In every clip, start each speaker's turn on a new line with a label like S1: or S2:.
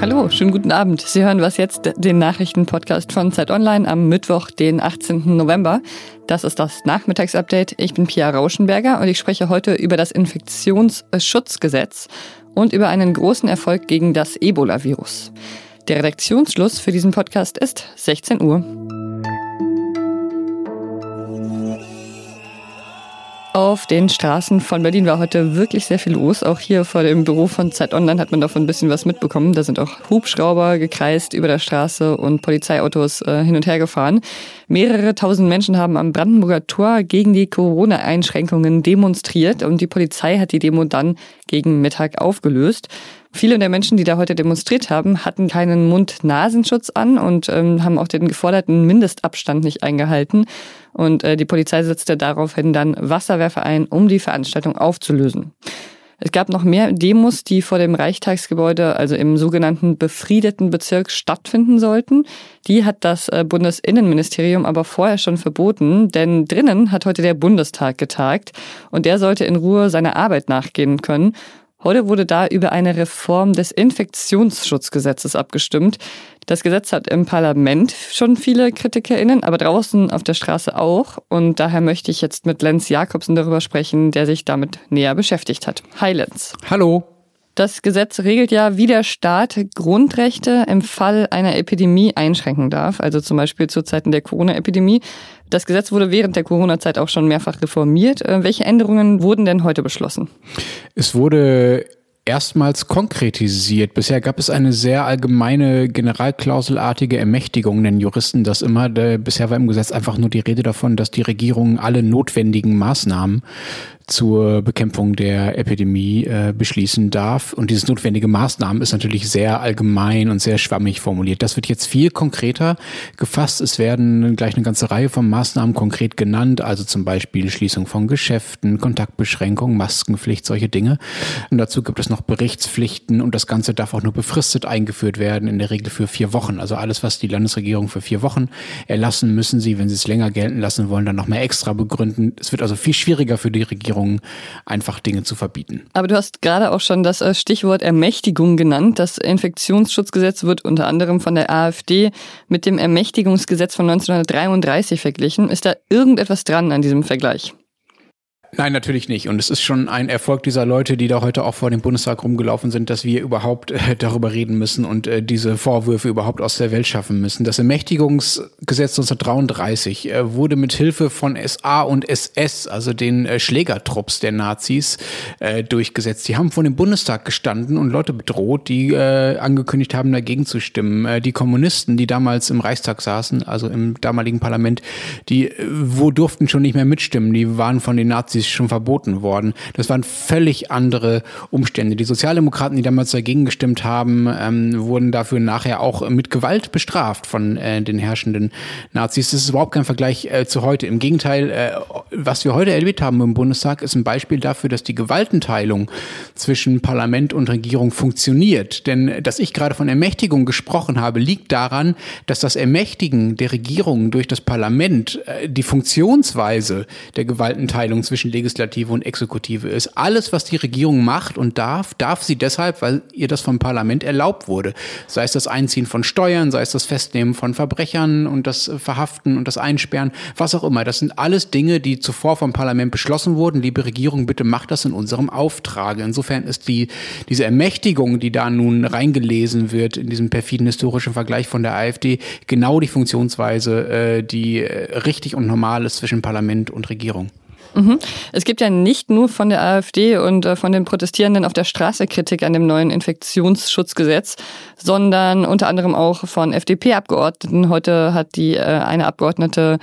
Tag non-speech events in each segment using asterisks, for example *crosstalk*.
S1: Hallo, schönen guten Abend. Sie hören was jetzt, den Nachrichtenpodcast von Zeit Online am Mittwoch, den 18. November. Das ist das Nachmittagsupdate. Ich bin Pia Rauschenberger und ich spreche heute über das Infektionsschutzgesetz und über einen großen Erfolg gegen das Ebola-Virus. Der Redaktionsschluss für diesen Podcast ist 16 Uhr. Auf den Straßen von Berlin war heute wirklich sehr viel los. Auch hier vor dem Büro von Zeit Online hat man davon ein bisschen was mitbekommen. Da sind auch Hubschrauber gekreist über der Straße und Polizeiautos äh, hin und her gefahren. Mehrere tausend Menschen haben am Brandenburger Tor gegen die Corona-Einschränkungen demonstriert und die Polizei hat die Demo dann gegen Mittag aufgelöst. Viele der Menschen, die da heute demonstriert haben, hatten keinen Mund-Nasenschutz an und ähm, haben auch den geforderten Mindestabstand nicht eingehalten. Und äh, die Polizei setzte daraufhin dann Wasserwerfer ein, um die Veranstaltung aufzulösen. Es gab noch mehr Demos, die vor dem Reichstagsgebäude, also im sogenannten befriedeten Bezirk, stattfinden sollten. Die hat das äh, Bundesinnenministerium aber vorher schon verboten, denn drinnen hat heute der Bundestag getagt und der sollte in Ruhe seiner Arbeit nachgehen können. Heute wurde da über eine Reform des Infektionsschutzgesetzes abgestimmt. Das Gesetz hat im Parlament schon viele KritikerInnen, aber draußen auf der Straße auch. Und daher möchte ich jetzt mit Lenz Jakobsen darüber sprechen, der sich damit näher beschäftigt hat. Hi Lenz.
S2: Hallo.
S1: Das Gesetz regelt ja, wie der Staat Grundrechte im Fall einer Epidemie einschränken darf, also zum Beispiel zu Zeiten der Corona-Epidemie. Das Gesetz wurde während der Corona-Zeit auch schon mehrfach reformiert. Äh, welche Änderungen wurden denn heute beschlossen?
S2: Es wurde erstmals konkretisiert. Bisher gab es eine sehr allgemeine generalklauselartige Ermächtigung, nennen Juristen das immer. Bisher war im Gesetz einfach nur die Rede davon, dass die Regierung alle notwendigen Maßnahmen zur Bekämpfung der Epidemie äh, beschließen darf. Und dieses notwendige Maßnahmen ist natürlich sehr allgemein und sehr schwammig formuliert. Das wird jetzt viel konkreter gefasst. Es werden gleich eine ganze Reihe von Maßnahmen konkret genannt, also zum Beispiel Schließung von Geschäften, Kontaktbeschränkung, Maskenpflicht, solche Dinge. Und dazu gibt es noch Berichtspflichten und das Ganze darf auch nur befristet eingeführt werden, in der Regel für vier Wochen. Also alles, was die Landesregierung für vier Wochen erlassen, müssen sie, wenn sie es länger gelten lassen wollen, dann noch mehr extra begründen. Es wird also viel schwieriger für die Regierung Regierungen einfach Dinge zu verbieten.
S1: Aber du hast gerade auch schon das äh, Stichwort Ermächtigung genannt. Das Infektionsschutzgesetz wird unter anderem von der AfD mit dem Ermächtigungsgesetz von 1933 verglichen. Ist da irgendetwas dran an diesem Vergleich?
S2: Nein, natürlich nicht. Und es ist schon ein Erfolg dieser Leute, die da heute auch vor dem Bundestag rumgelaufen sind, dass wir überhaupt äh, *laughs* darüber reden müssen und äh, diese Vorwürfe überhaupt aus der Welt schaffen müssen. Das Ermächtigungsgesetz 1933 äh, wurde mit Hilfe von SA und SS, also den äh, Schlägertrupps der Nazis, äh, durchgesetzt. Die haben vor dem Bundestag gestanden und Leute bedroht, die äh, angekündigt haben, dagegen zu stimmen. Die Kommunisten, die damals im Reichstag saßen, also im damaligen Parlament, die wo durften schon nicht mehr mitstimmen. Die waren von den Nazis ist schon verboten worden. Das waren völlig andere Umstände. Die Sozialdemokraten, die damals dagegen gestimmt haben, ähm, wurden dafür nachher auch mit Gewalt bestraft von äh, den herrschenden Nazis. Das ist überhaupt kein Vergleich äh, zu heute. Im Gegenteil, äh, was wir heute erlebt haben im Bundestag, ist ein Beispiel dafür, dass die Gewaltenteilung zwischen Parlament und Regierung funktioniert. Denn dass ich gerade von Ermächtigung gesprochen habe, liegt daran, dass das Ermächtigen der Regierung durch das Parlament äh, die Funktionsweise der Gewaltenteilung zwischen Legislative und Exekutive ist. Alles, was die Regierung macht und darf, darf sie deshalb, weil ihr das vom Parlament erlaubt wurde. Sei es das Einziehen von Steuern, sei es das Festnehmen von Verbrechern und das Verhaften und das Einsperren, was auch immer. Das sind alles Dinge, die zuvor vom Parlament beschlossen wurden. Liebe Regierung, bitte macht das in unserem Auftrag. Insofern ist die, diese Ermächtigung, die da nun reingelesen wird in diesem perfiden historischen Vergleich von der AfD, genau die Funktionsweise, äh, die äh, richtig und normal ist zwischen Parlament und Regierung.
S1: Mhm. Es gibt ja nicht nur von der AfD und äh, von den Protestierenden auf der Straße Kritik an dem neuen Infektionsschutzgesetz, sondern unter anderem auch von FDP-Abgeordneten. Heute hat die äh, eine Abgeordnete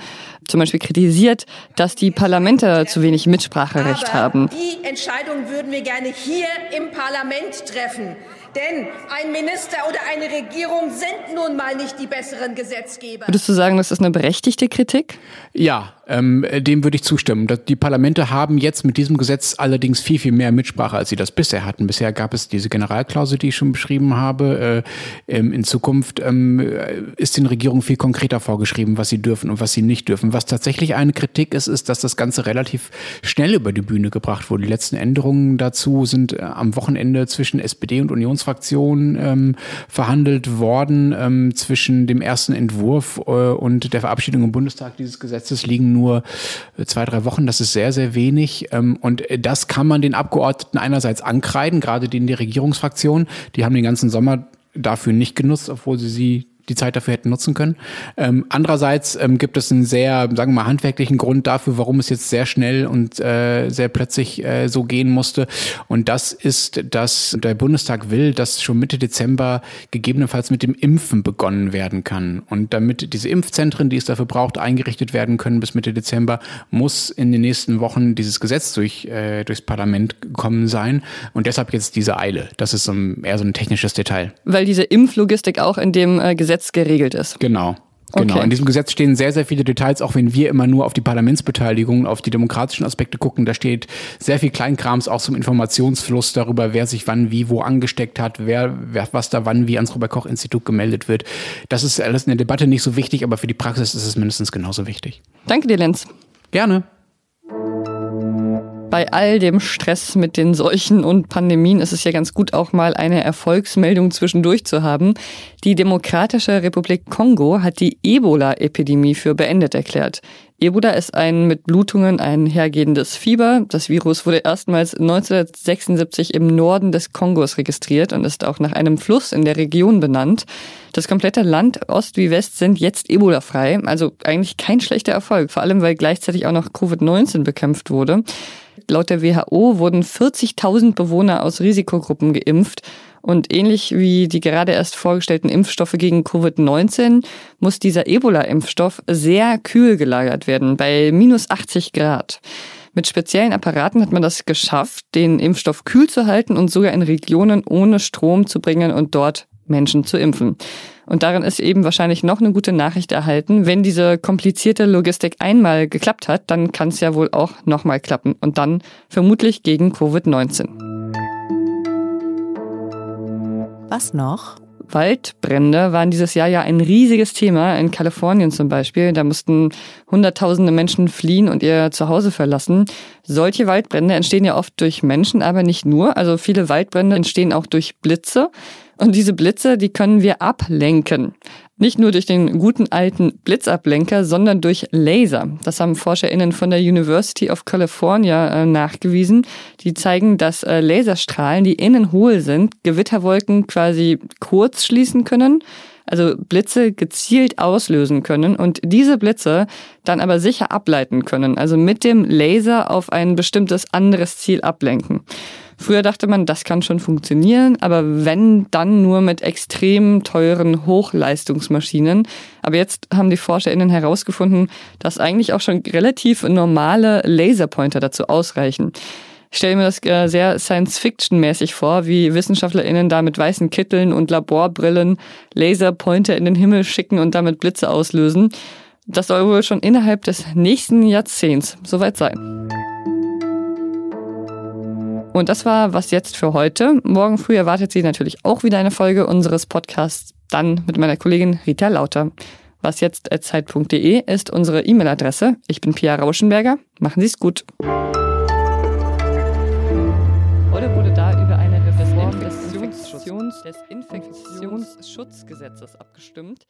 S1: zum Beispiel kritisiert, dass die Parlamente zu wenig Mitspracherecht
S3: Aber
S1: haben.
S3: Die Entscheidung würden wir gerne hier im Parlament treffen. Denn ein Minister oder eine Regierung sind nun mal nicht die besseren Gesetzgeber.
S1: Würdest du sagen, das ist eine berechtigte Kritik?
S2: Ja, ähm, dem würde ich zustimmen. Die Parlamente haben jetzt mit diesem Gesetz allerdings viel, viel mehr Mitsprache, als sie das bisher hatten. Bisher gab es diese Generalklausel, die ich schon beschrieben habe. Äh, ähm, in Zukunft ähm, ist den Regierungen viel konkreter vorgeschrieben, was sie dürfen und was sie nicht dürfen. Was tatsächlich eine Kritik ist, ist, dass das Ganze relativ schnell über die Bühne gebracht wurde. Die letzten Änderungen dazu sind äh, am Wochenende zwischen SPD und Unionsfraktionen ähm, verhandelt worden. Ähm, zwischen dem ersten Entwurf äh, und der Verabschiedung im Bundestag dieses Gesetzes liegen nur äh, zwei, drei Wochen. Das ist sehr, sehr wenig. Ähm, und das kann man den Abgeordneten einerseits ankreiden, gerade denen der Regierungsfraktion. Die haben den ganzen Sommer dafür nicht genutzt, obwohl sie sie die Zeit dafür hätten nutzen können. Ähm, andererseits ähm, gibt es einen sehr, sagen wir mal, handwerklichen Grund dafür, warum es jetzt sehr schnell und äh, sehr plötzlich äh, so gehen musste. Und das ist, dass der Bundestag will, dass schon Mitte Dezember gegebenenfalls mit dem Impfen begonnen werden kann. Und damit diese Impfzentren, die es dafür braucht, eingerichtet werden können bis Mitte Dezember, muss in den nächsten Wochen dieses Gesetz durch, äh, durchs Parlament gekommen sein. Und deshalb jetzt diese Eile. Das ist so ein, eher so ein technisches Detail.
S1: Weil diese Impflogistik auch in dem äh, Gesetz Gesetz geregelt ist.
S2: Genau. Genau. Okay. In diesem Gesetz stehen sehr, sehr viele Details, auch wenn wir immer nur auf die Parlamentsbeteiligung, auf die demokratischen Aspekte gucken. Da steht sehr viel Kleinkrams auch zum Informationsfluss darüber, wer sich wann wie wo angesteckt hat, wer, wer was da wann wie ans Robert-Koch-Institut gemeldet wird. Das ist alles in der Debatte nicht so wichtig, aber für die Praxis ist es mindestens genauso wichtig.
S1: Danke dir, Lenz.
S2: Gerne.
S1: Bei all dem Stress mit den Seuchen und Pandemien ist es ja ganz gut, auch mal eine Erfolgsmeldung zwischendurch zu haben. Die Demokratische Republik Kongo hat die Ebola-Epidemie für beendet erklärt. Ebola ist ein mit Blutungen einhergehendes Fieber. Das Virus wurde erstmals 1976 im Norden des Kongos registriert und ist auch nach einem Fluss in der Region benannt. Das komplette Land, Ost wie West, sind jetzt Ebola-frei. Also eigentlich kein schlechter Erfolg, vor allem weil gleichzeitig auch noch Covid-19 bekämpft wurde. Laut der WHO wurden 40.000 Bewohner aus Risikogruppen geimpft. Und ähnlich wie die gerade erst vorgestellten Impfstoffe gegen Covid-19 muss dieser Ebola-Impfstoff sehr kühl gelagert werden, bei minus 80 Grad. Mit speziellen Apparaten hat man das geschafft, den Impfstoff kühl zu halten und sogar in Regionen ohne Strom zu bringen und dort Menschen zu impfen. Und darin ist eben wahrscheinlich noch eine gute Nachricht erhalten. Wenn diese komplizierte Logistik einmal geklappt hat, dann kann es ja wohl auch nochmal klappen. Und dann vermutlich gegen Covid-19.
S4: Was noch?
S1: Waldbrände waren dieses Jahr ja ein riesiges Thema, in Kalifornien zum Beispiel. Da mussten Hunderttausende Menschen fliehen und ihr Zuhause verlassen. Solche Waldbrände entstehen ja oft durch Menschen, aber nicht nur. Also viele Waldbrände entstehen auch durch Blitze. Und diese Blitze, die können wir ablenken. Nicht nur durch den guten alten Blitzablenker, sondern durch Laser. Das haben ForscherInnen von der University of California äh, nachgewiesen. Die zeigen, dass äh, Laserstrahlen, die innen hohl sind, Gewitterwolken quasi kurz schließen können also Blitze gezielt auslösen können und diese Blitze dann aber sicher ableiten können, also mit dem Laser auf ein bestimmtes anderes Ziel ablenken. Früher dachte man, das kann schon funktionieren, aber wenn, dann nur mit extrem teuren Hochleistungsmaschinen. Aber jetzt haben die ForscherInnen herausgefunden, dass eigentlich auch schon relativ normale Laserpointer dazu ausreichen. Ich stelle mir das äh, sehr Science-Fiction-mäßig vor, wie WissenschaftlerInnen da mit weißen Kitteln und Laborbrillen Laserpointer in den Himmel schicken und damit Blitze auslösen. Das soll wohl schon innerhalb des nächsten Jahrzehnts soweit sein. Und das war was jetzt für heute. Morgen früh erwartet Sie natürlich auch wieder eine Folge unseres Podcasts, dann mit meiner Kollegin Rita Lauter. Was jetzt zeit.de ist unsere E-Mail-Adresse. Ich bin Pia Rauschenberger. Machen Sie es gut. Heute wurde da über eine Reform des Infektionsschutzgesetzes abgestimmt.